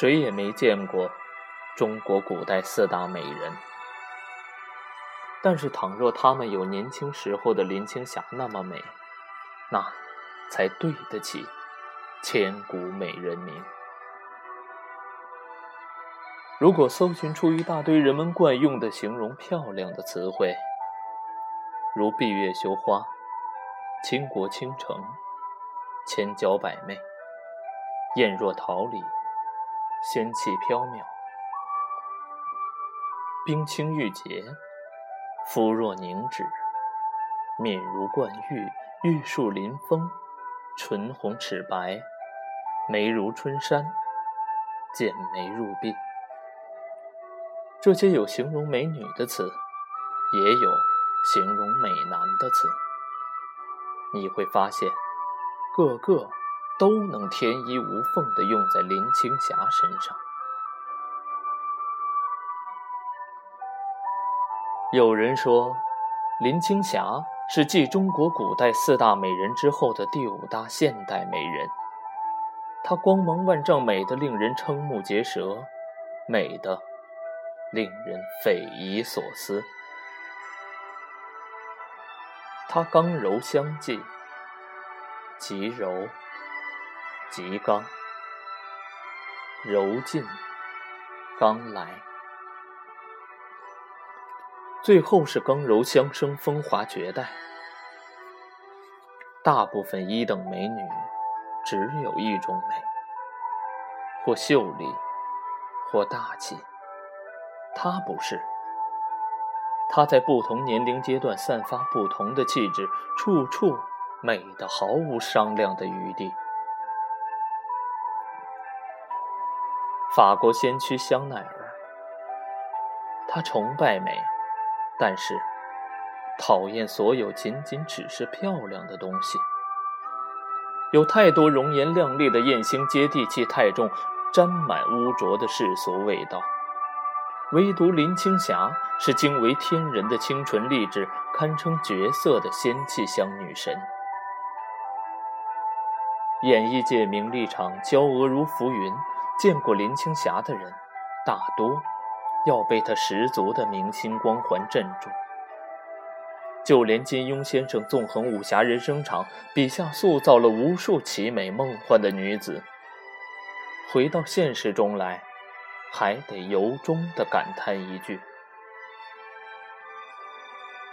谁也没见过中国古代四大美人。但是，倘若她们有年轻时候的林青霞那么美，那才对得起千古美人名。如果搜寻出一大堆人们惯用的形容漂亮的词汇，如闭月羞花、倾国倾城、千娇百媚、艳若桃李、仙气飘渺、冰清玉洁。肤若凝脂，面如冠玉，玉树临风，唇红齿白，眉如春山，剑眉入鬓。这些有形容美女的词，也有形容美男的词。你会发现，个个都能天衣无缝地用在林青霞身上。有人说，林青霞是继中国古代四大美人之后的第五大现代美人。她光芒万丈，美得令人瞠目结舌，美得令人匪夷所思。她刚柔相济，极柔极刚，柔尽刚来。最后是刚柔相生，风华绝代。大部分一等美女只有一种美，或秀丽，或大气。她不是，她在不同年龄阶段散发不同的气质，处处美得毫无商量的余地。法国先驱香奈儿，他崇拜美。但是，讨厌所有仅仅只是漂亮的东西。有太多容颜靓丽的艳星接地气太重，沾满污浊的世俗味道。唯独林青霞是惊为天人的清纯丽质，堪称绝色的仙气香女神。演艺界名利场娇娥如浮云，见过林青霞的人，大多。要被她十足的明星光环镇住，就连金庸先生纵横武侠人生场笔下塑造了无数奇美梦幻的女子，回到现实中来，还得由衷的感叹一句：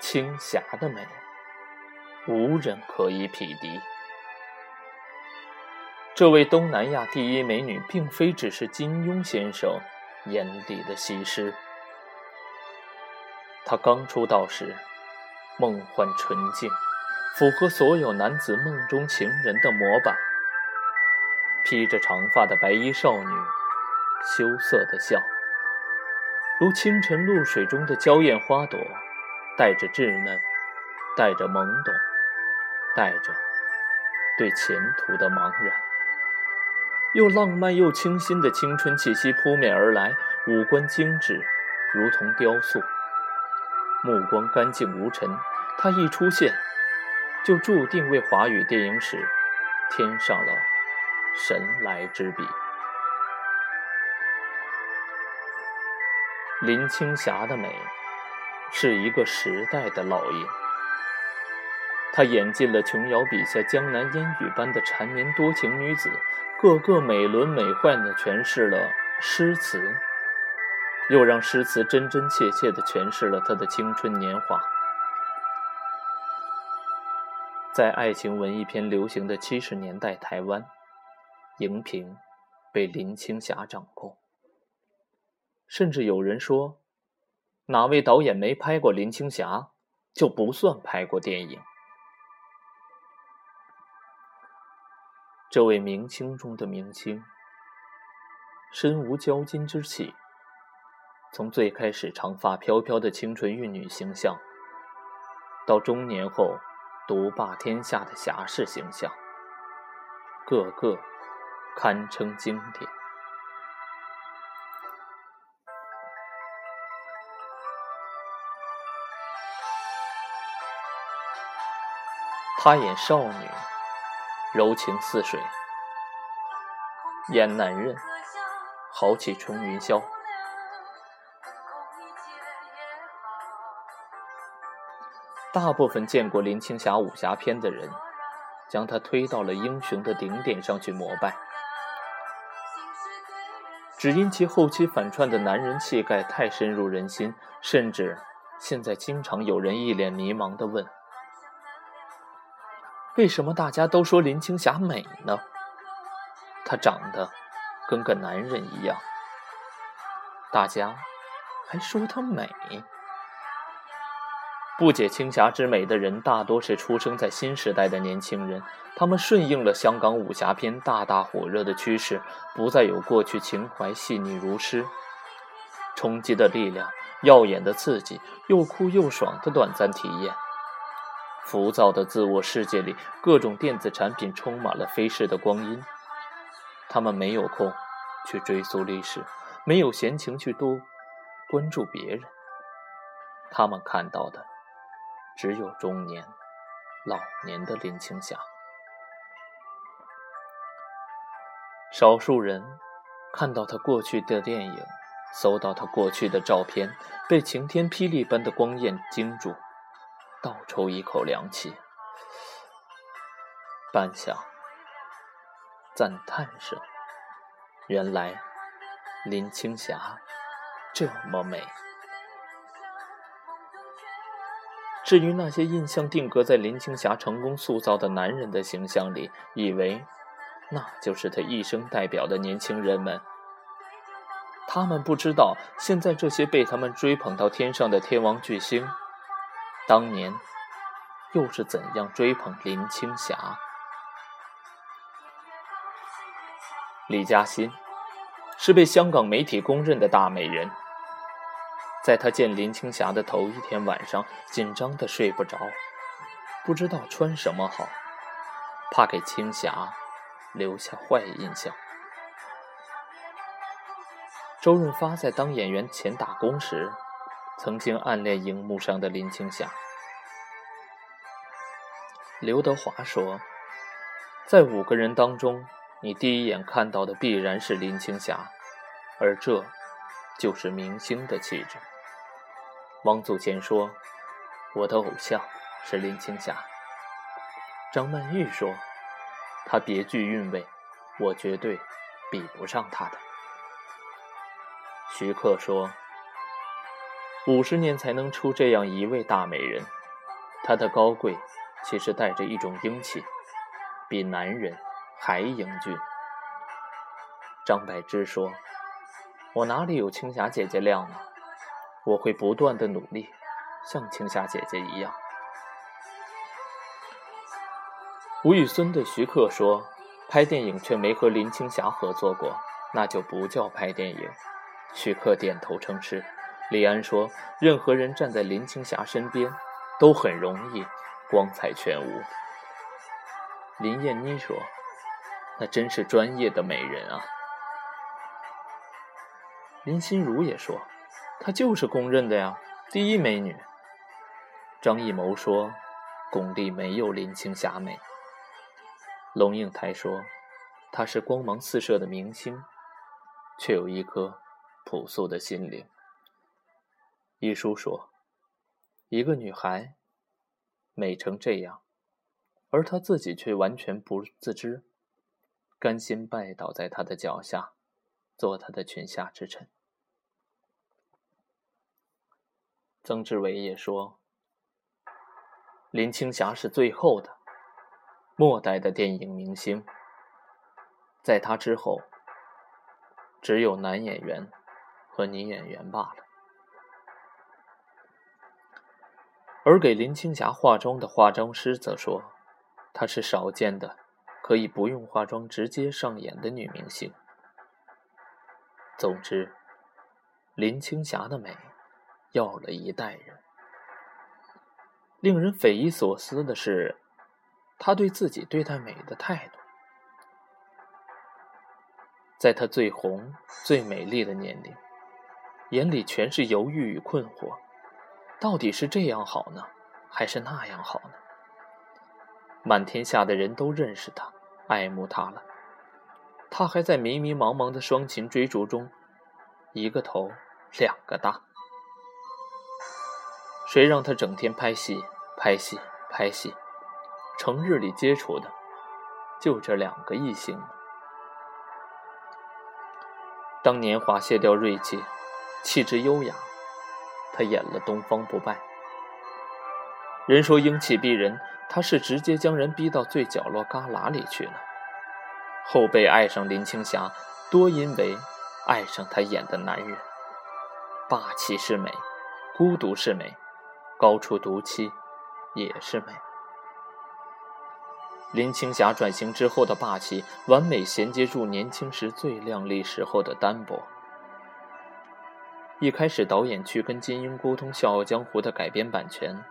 青霞的美，无人可以匹敌。这位东南亚第一美女，并非只是金庸先生。眼底的西施。她刚出道时，梦幻纯净，符合所有男子梦中情人的模板。披着长发的白衣少女，羞涩的笑，如清晨露水中的娇艳花朵，带着稚嫩，带着懵懂，带着对前途的茫然。又浪漫又清新的青春气息扑面而来，五官精致，如同雕塑，目光干净无尘。他一出现，就注定为华语电影史添上了神来之笔。林青霞的美，是一个时代的烙印。她演尽了琼瑶笔下江南烟雨般的缠绵多情女子。个个美轮美奂地诠释了诗词，又让诗词真真切切地诠释了她的青春年华。在爱情文艺片流行的七十年代，台湾荧屏被林青霞掌控，甚至有人说，哪位导演没拍过林青霞，就不算拍过电影。这位明星中的明星，身无骄金之气。从最开始长发飘飘的清纯玉女形象，到中年后独霸天下的侠士形象，个个堪称经典。她演少女。柔情似水，演男人豪气冲云霄。大部分见过林青霞武侠片的人，将她推到了英雄的顶点上去膜拜，只因其后期反串的男人气概太深入人心，甚至现在经常有人一脸迷茫地问：为什么大家都说林青霞美呢？她长得跟个男人一样，大家还说她美。不解青霞之美的人，大多是出生在新时代的年轻人。他们顺应了香港武侠片大大火热的趋势，不再有过去情怀细腻如诗、冲击的力量、耀眼的刺激、又酷又爽的短暂体验。浮躁的自我世界里，各种电子产品充满了飞逝的光阴。他们没有空去追溯历史，没有闲情去多关注别人。他们看到的。只有中年、老年的林青霞。少数人看到他过去的电影，搜到他过去的照片，被晴天霹雳般的光艳惊住，倒抽一口凉气，半晌，赞叹声：原来林青霞这么美。至于那些印象定格在林青霞成功塑造的男人的形象里，以为那就是他一生代表的年轻人们，他们不知道，现在这些被他们追捧到天上的天王巨星，当年又是怎样追捧林青霞？李嘉欣是被香港媒体公认的大美人。在他见林青霞的头一天晚上，紧张的睡不着，不知道穿什么好，怕给青霞留下坏印象。周润发在当演员前打工时，曾经暗恋荧幕上的林青霞。刘德华说，在五个人当中，你第一眼看到的必然是林青霞，而这就是明星的气质。王祖贤说：“我的偶像是林青霞。”张曼玉说：“她别具韵味，我绝对比不上她的。”徐克说：“五十年才能出这样一位大美人，她的高贵其实带着一种英气，比男人还英俊。”张柏芝说：“我哪里有青霞姐姐靓呢？”我会不断的努力，像青霞姐姐一样。吴宇森对徐克说：“拍电影却没和林青霞合作过，那就不叫拍电影。”徐克点头称是。李安说：“任何人站在林青霞身边，都很容易光彩全无。”林燕妮说：“那真是专业的美人啊。”林心如也说。她就是公认的呀，第一美女。张艺谋说，巩俐没有林青霞美。龙应台说，她是光芒四射的明星，却有一颗朴素的心灵。一书说，一个女孩美成这样，而她自己却完全不自知，甘心拜倒在她的脚下，做她的裙下之臣。曾志伟也说：“林青霞是最后的、末代的电影明星，在她之后，只有男演员和女演员罢了。”而给林青霞化妆的化妆师则说：“她是少见的可以不用化妆直接上演的女明星。”总之，林青霞的美。要了一代人。令人匪夷所思的是，他对自己对待美的态度。在他最红、最美丽的年龄，眼里全是犹豫与困惑：到底是这样好呢，还是那样好呢？满天下的人都认识他，爱慕他了，他还在迷迷茫茫的双琴追逐中，一个头两个大。谁让他整天拍戏、拍戏、拍戏？成日里接触的就这两个异性。当年华卸掉锐气，气质优雅，他演了《东方不败》。人说英气逼人，他是直接将人逼到最角落旮旯里去了。后辈爱上林青霞，多因为爱上他演的男人。霸气是美，孤独是美，高处独栖也是美。林青霞转型之后的霸气，完美衔接住年轻时最靓丽时候的单薄。一开始，导演去跟金庸沟通《笑傲江湖》的改编版权，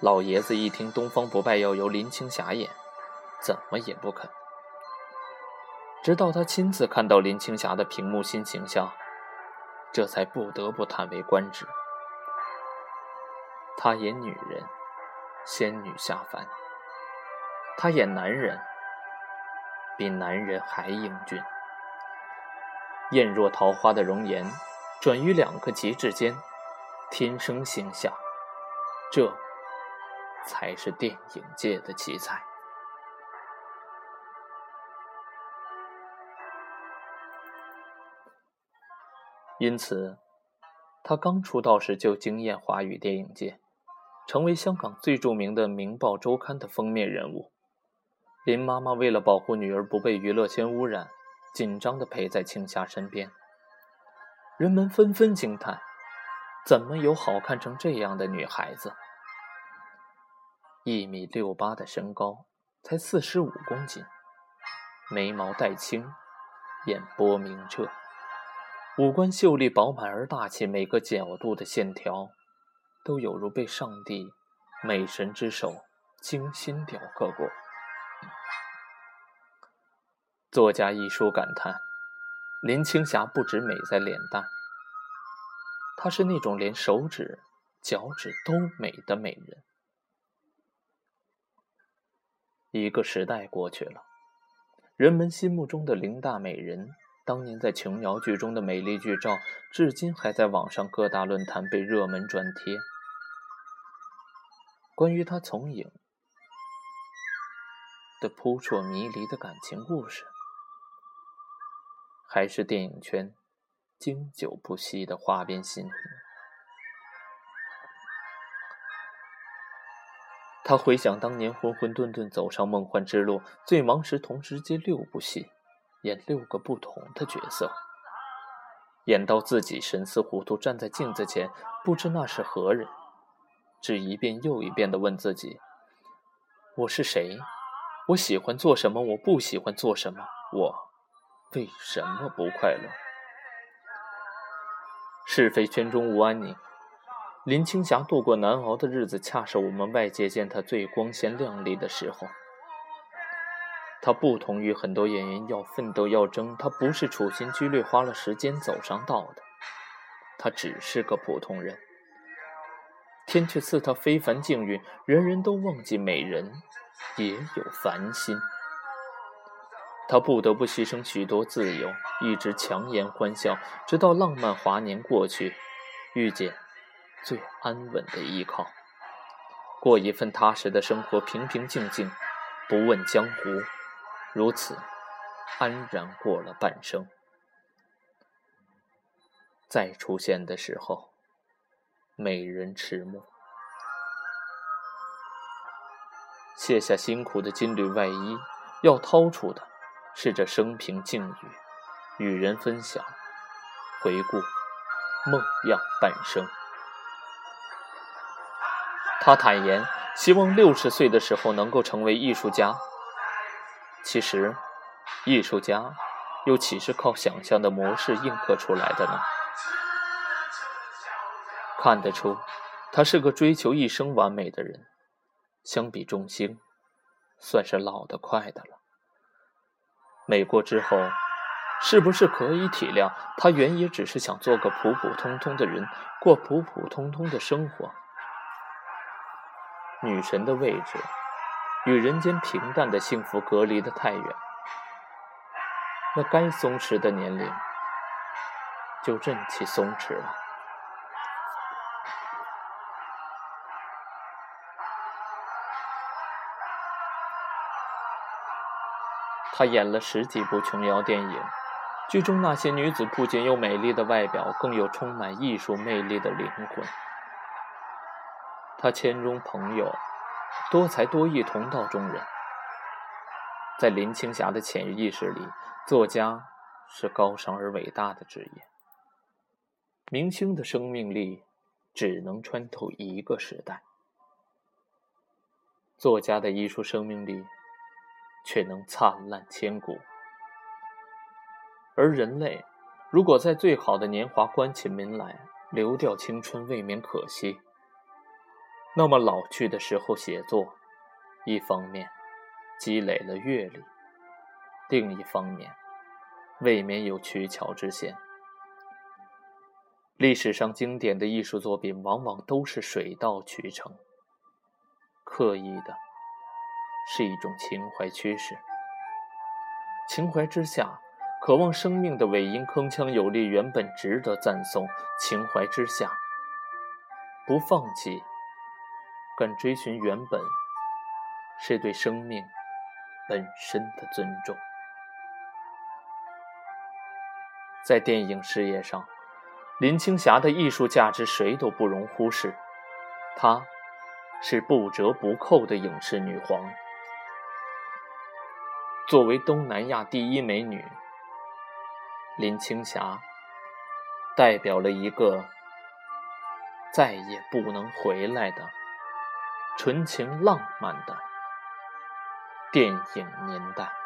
老爷子一听《东方不败》要由林青霞演，怎么也不肯。直到他亲自看到林青霞的屏幕新形象，这才不得不叹为观止。她演女人，仙女下凡。他演男人，比男人还英俊，艳若桃花的容颜，转于两个极致间，天生星下，这才是电影界的奇才。因此，他刚出道时就惊艳华语电影界，成为香港最著名的《明报周刊》的封面人物。林妈妈为了保护女儿不被娱乐圈污染，紧张地陪在青霞身边。人们纷纷惊叹：怎么有好看成这样的女孩子？一米六八的身高，才四十五公斤，眉毛黛青，眼波明澈，五官秀丽饱满而大气，每个角度的线条，都有如被上帝美神之手精心雕刻过。作家一书感叹：“林青霞不止美在脸蛋，她是那种连手指、脚趾都美的美人。”一个时代过去了，人们心目中的林大美人，当年在琼瑶剧中的美丽剧照，至今还在网上各大论坛被热门转贴。关于她从影的扑朔迷离的感情故事。还是电影圈经久不息的花边新闻。他回想当年混混沌沌走上梦幻之路，最忙时同时接六部戏，演六个不同的角色，演到自己神思糊涂，站在镜子前不知那是何人，只一遍又一遍地问自己：我是谁？我喜欢做什么？我不喜欢做什么？我。为什么不快乐？是非圈中无安宁。林青霞度过难熬的日子，恰是我们外界见她最光鲜亮丽的时候。她不同于很多演员要奋斗要争，她不是处心积虑花了时间走上道的，她只是个普通人。天却赐她非凡境遇，人人都忘记美人也有凡心。他不得不牺牲许多自由，一直强颜欢笑，直到浪漫华年过去，遇见最安稳的依靠，过一份踏实的生活，平平静静，不问江湖，如此安然过了半生。再出现的时候，美人迟暮，卸下辛苦的金缕外衣，要掏出的。是这生平境遇，与人分享，回顾梦样半生。他坦言，希望六十岁的时候能够成为艺术家。其实，艺术家又岂是靠想象的模式印刻出来的呢？看得出，他是个追求一生完美的人。相比众星，算是老得快的了。美过之后，是不是可以体谅他原也只是想做个普普通通的人，过普普通通的生活？女神的位置与人间平淡的幸福隔离的太远，那该松弛的年龄就任其松弛了。他演了十几部琼瑶电影，剧中那些女子不仅有美丽的外表，更有充满艺术魅力的灵魂。他谦中朋友，多才多艺，同道中人。在林青霞的潜意识里，作家是高尚而伟大的职业。明星的生命力只能穿透一个时代，作家的艺术生命力却能灿烂千古。而人类如果在最好的年华关起门来，流掉青春，未免可惜。那么老去的时候写作，一方面。积累了阅历，另一方面，未免有取巧之嫌。历史上经典的艺术作品，往往都是水到渠成，刻意的，是一种情怀趋势。情怀之下，渴望生命的尾音铿锵有力，原本值得赞颂；情怀之下，不放弃，敢追寻原本，是对生命。本身的尊重，在电影事业上，林青霞的艺术价值谁都不容忽视。她，是不折不扣的影视女皇。作为东南亚第一美女，林青霞代表了一个再也不能回来的纯情浪漫的。电影年代。